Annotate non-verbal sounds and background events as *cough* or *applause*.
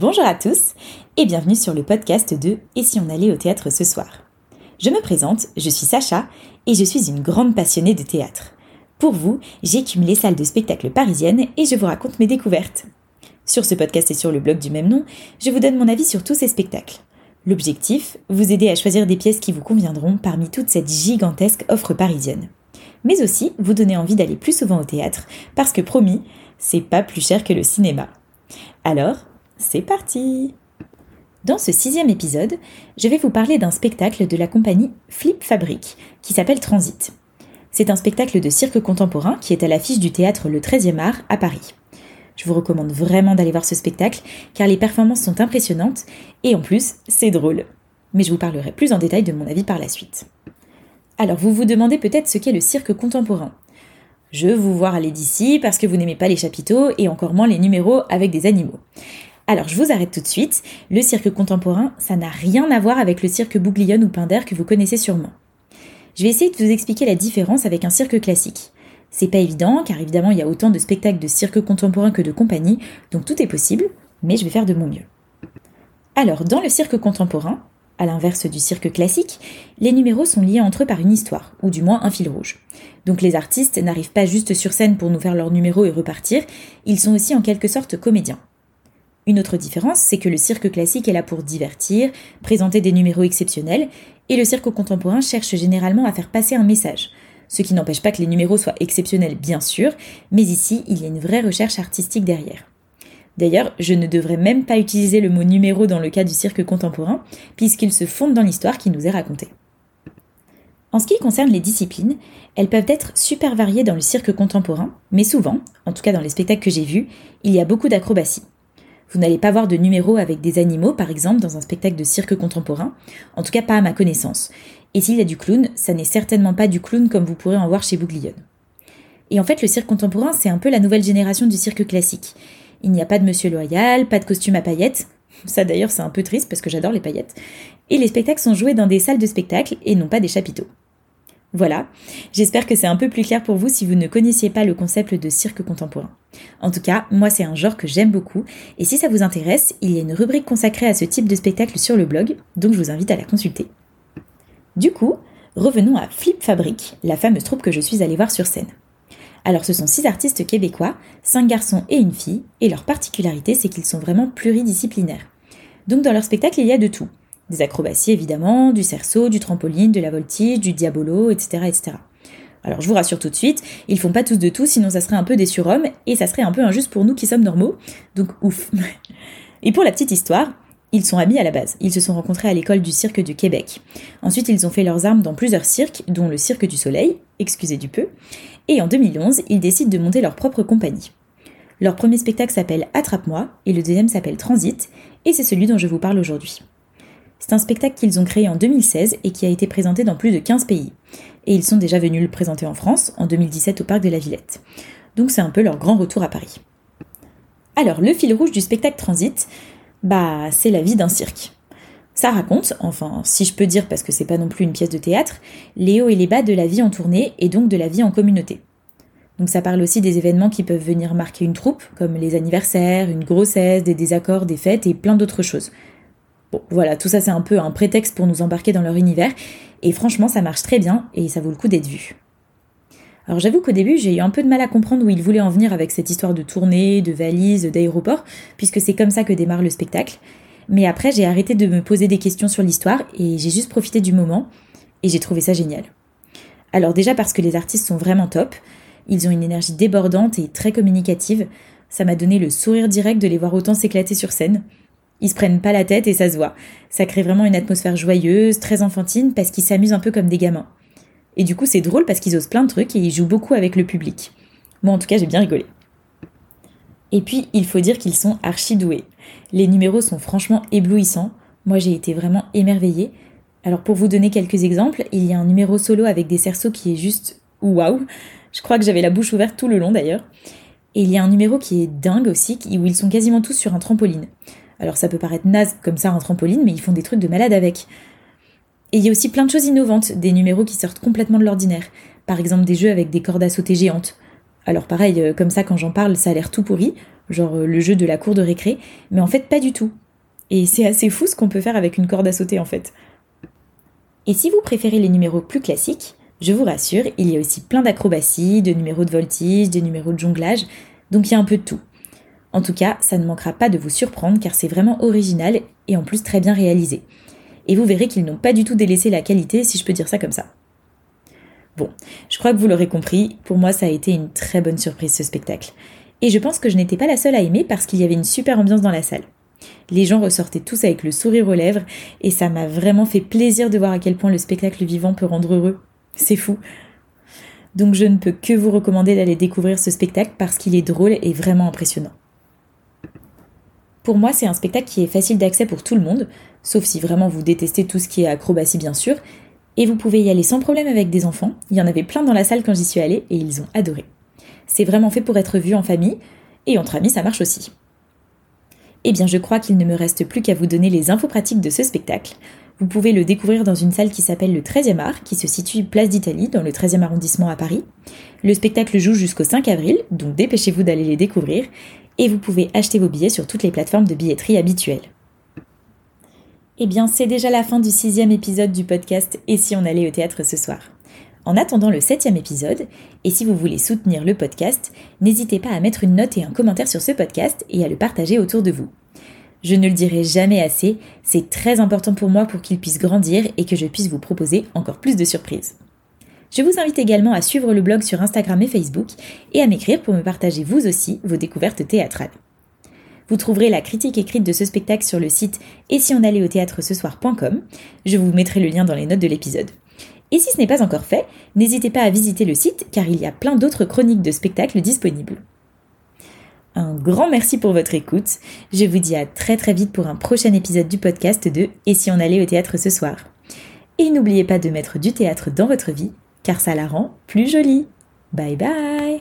Bonjour à tous et bienvenue sur le podcast de Et si on allait au théâtre ce soir? Je me présente, je suis Sacha et je suis une grande passionnée de théâtre. Pour vous, j'écume les salles de spectacle parisiennes et je vous raconte mes découvertes. Sur ce podcast et sur le blog du même nom, je vous donne mon avis sur tous ces spectacles. L'objectif, vous aider à choisir des pièces qui vous conviendront parmi toute cette gigantesque offre parisienne. Mais aussi vous donner envie d'aller plus souvent au théâtre, parce que promis, c'est pas plus cher que le cinéma. Alors, c'est parti Dans ce sixième épisode, je vais vous parler d'un spectacle de la compagnie Flip Fabric qui s'appelle Transit. C'est un spectacle de cirque contemporain qui est à l'affiche du théâtre Le 13e art à Paris. Je vous recommande vraiment d'aller voir ce spectacle car les performances sont impressionnantes et en plus, c'est drôle. Mais je vous parlerai plus en détail de mon avis par la suite. Alors vous vous demandez peut-être ce qu'est le cirque contemporain. Je vous voir aller d'ici parce que vous n'aimez pas les chapiteaux et encore moins les numéros avec des animaux. Alors je vous arrête tout de suite, le cirque contemporain, ça n'a rien à voir avec le cirque Bouglione ou Pinder que vous connaissez sûrement. Je vais essayer de vous expliquer la différence avec un cirque classique. C'est pas évident, car évidemment il y a autant de spectacles de cirque contemporain que de compagnie, donc tout est possible, mais je vais faire de mon mieux. Alors, dans le cirque contemporain, à l'inverse du cirque classique, les numéros sont liés entre eux par une histoire, ou du moins un fil rouge. Donc les artistes n'arrivent pas juste sur scène pour nous faire leur numéro et repartir, ils sont aussi en quelque sorte comédiens. Une autre différence, c'est que le cirque classique est là pour divertir, présenter des numéros exceptionnels, et le cirque contemporain cherche généralement à faire passer un message. Ce qui n'empêche pas que les numéros soient exceptionnels, bien sûr, mais ici, il y a une vraie recherche artistique derrière. D'ailleurs, je ne devrais même pas utiliser le mot numéro dans le cas du cirque contemporain, puisqu'il se fonde dans l'histoire qui nous est racontée. En ce qui concerne les disciplines, elles peuvent être super variées dans le cirque contemporain, mais souvent, en tout cas dans les spectacles que j'ai vus, il y a beaucoup d'acrobatie. Vous n'allez pas voir de numéros avec des animaux, par exemple, dans un spectacle de cirque contemporain, en tout cas pas à ma connaissance. Et s'il y a du clown, ça n'est certainement pas du clown comme vous pourrez en voir chez Bouglione. Et en fait, le cirque contemporain, c'est un peu la nouvelle génération du cirque classique. Il n'y a pas de monsieur loyal, pas de costume à paillettes. *laughs* Ça d'ailleurs, c'est un peu triste parce que j'adore les paillettes. Et les spectacles sont joués dans des salles de spectacle et non pas des chapiteaux. Voilà, j'espère que c'est un peu plus clair pour vous si vous ne connaissiez pas le concept de cirque contemporain. En tout cas, moi c'est un genre que j'aime beaucoup, et si ça vous intéresse, il y a une rubrique consacrée à ce type de spectacle sur le blog, donc je vous invite à la consulter. Du coup, revenons à Flip Fabric, la fameuse troupe que je suis allée voir sur scène. Alors ce sont six artistes québécois, cinq garçons et une fille, et leur particularité c'est qu'ils sont vraiment pluridisciplinaires. Donc dans leur spectacle il y a de tout. Des acrobaties évidemment, du cerceau, du trampoline, de la voltige, du diabolo, etc. etc. Alors je vous rassure tout de suite, ils font pas tous de tout, sinon ça serait un peu des surhommes et ça serait un peu injuste pour nous qui sommes normaux, donc ouf. *laughs* Et pour la petite histoire, ils sont amis à la base. Ils se sont rencontrés à l'école du cirque du Québec. Ensuite, ils ont fait leurs armes dans plusieurs cirques, dont le Cirque du Soleil, excusez du peu. Et en 2011, ils décident de monter leur propre compagnie. Leur premier spectacle s'appelle Attrape-moi et le deuxième s'appelle Transit, et c'est celui dont je vous parle aujourd'hui. C'est un spectacle qu'ils ont créé en 2016 et qui a été présenté dans plus de 15 pays. Et ils sont déjà venus le présenter en France, en 2017 au Parc de la Villette. Donc c'est un peu leur grand retour à Paris. Alors, le fil rouge du spectacle Transit, bah, c'est la vie d'un cirque. Ça raconte, enfin, si je peux dire parce que c'est pas non plus une pièce de théâtre, les hauts et les bas de la vie en tournée et donc de la vie en communauté. Donc ça parle aussi des événements qui peuvent venir marquer une troupe, comme les anniversaires, une grossesse, des désaccords, des fêtes et plein d'autres choses. Bon, voilà, tout ça c'est un peu un prétexte pour nous embarquer dans leur univers, et franchement ça marche très bien et ça vaut le coup d'être vu. Alors j'avoue qu'au début j'ai eu un peu de mal à comprendre où ils voulaient en venir avec cette histoire de tournée, de valises, d'aéroport, puisque c'est comme ça que démarre le spectacle. Mais après j'ai arrêté de me poser des questions sur l'histoire et j'ai juste profité du moment, et j'ai trouvé ça génial. Alors déjà parce que les artistes sont vraiment top, ils ont une énergie débordante et très communicative, ça m'a donné le sourire direct de les voir autant s'éclater sur scène. Ils se prennent pas la tête et ça se voit. Ça crée vraiment une atmosphère joyeuse, très enfantine, parce qu'ils s'amusent un peu comme des gamins. Et du coup, c'est drôle parce qu'ils osent plein de trucs et ils jouent beaucoup avec le public. Moi, en tout cas, j'ai bien rigolé. Et puis, il faut dire qu'ils sont archi doués. Les numéros sont franchement éblouissants. Moi, j'ai été vraiment émerveillée. Alors, pour vous donner quelques exemples, il y a un numéro solo avec des cerceaux qui est juste waouh. Je crois que j'avais la bouche ouverte tout le long d'ailleurs. Et il y a un numéro qui est dingue aussi, où ils sont quasiment tous sur un trampoline. Alors ça peut paraître naze comme ça un trampoline, mais ils font des trucs de malade avec. Et il y a aussi plein de choses innovantes, des numéros qui sortent complètement de l'ordinaire. Par exemple des jeux avec des cordes à sauter géantes. Alors pareil, euh, comme ça quand j'en parle, ça a l'air tout pourri. genre euh, le jeu de la cour de récré, mais en fait pas du tout. Et c'est assez fou ce qu'on peut faire avec une corde à sauter en fait. Et si vous préférez les numéros plus classiques, je vous rassure, il y a aussi plein d'acrobaties, de numéros de voltige, de numéros de jonglage, donc il y a un peu de tout. En tout cas, ça ne manquera pas de vous surprendre car c'est vraiment original et en plus très bien réalisé. Et vous verrez qu'ils n'ont pas du tout délaissé la qualité, si je peux dire ça comme ça. Bon, je crois que vous l'aurez compris, pour moi ça a été une très bonne surprise ce spectacle. Et je pense que je n'étais pas la seule à aimer parce qu'il y avait une super ambiance dans la salle. Les gens ressortaient tous avec le sourire aux lèvres et ça m'a vraiment fait plaisir de voir à quel point le spectacle vivant peut rendre heureux. C'est fou. Donc je ne peux que vous recommander d'aller découvrir ce spectacle parce qu'il est drôle et vraiment impressionnant. Pour moi, c'est un spectacle qui est facile d'accès pour tout le monde, sauf si vraiment vous détestez tout ce qui est acrobatie bien sûr, et vous pouvez y aller sans problème avec des enfants. Il y en avait plein dans la salle quand j'y suis allée et ils ont adoré. C'est vraiment fait pour être vu en famille, et entre amis ça marche aussi. Eh bien je crois qu'il ne me reste plus qu'à vous donner les infos pratiques de ce spectacle. Vous pouvez le découvrir dans une salle qui s'appelle le 13e art, qui se situe place d'Italie, dans le 13e arrondissement à Paris. Le spectacle joue jusqu'au 5 avril, donc dépêchez-vous d'aller les découvrir, et vous pouvez acheter vos billets sur toutes les plateformes de billetterie habituelles. Eh bien, c'est déjà la fin du sixième épisode du podcast Et si on allait au théâtre ce soir? En attendant le septième épisode, et si vous voulez soutenir le podcast, n'hésitez pas à mettre une note et un commentaire sur ce podcast et à le partager autour de vous. Je ne le dirai jamais assez, c'est très important pour moi pour qu'il puisse grandir et que je puisse vous proposer encore plus de surprises. Je vous invite également à suivre le blog sur Instagram et Facebook et à m'écrire pour me partager vous aussi vos découvertes théâtrales. Vous trouverez la critique écrite de ce spectacle sur le site et si on allait au théâtre ce soir.com. Je vous mettrai le lien dans les notes de l'épisode. Et si ce n'est pas encore fait, n'hésitez pas à visiter le site car il y a plein d'autres chroniques de spectacles disponibles. Un grand merci pour votre écoute. Je vous dis à très très vite pour un prochain épisode du podcast de Et si on allait au théâtre ce soir. Et n'oubliez pas de mettre du théâtre dans votre vie car ça la rend plus jolie. Bye bye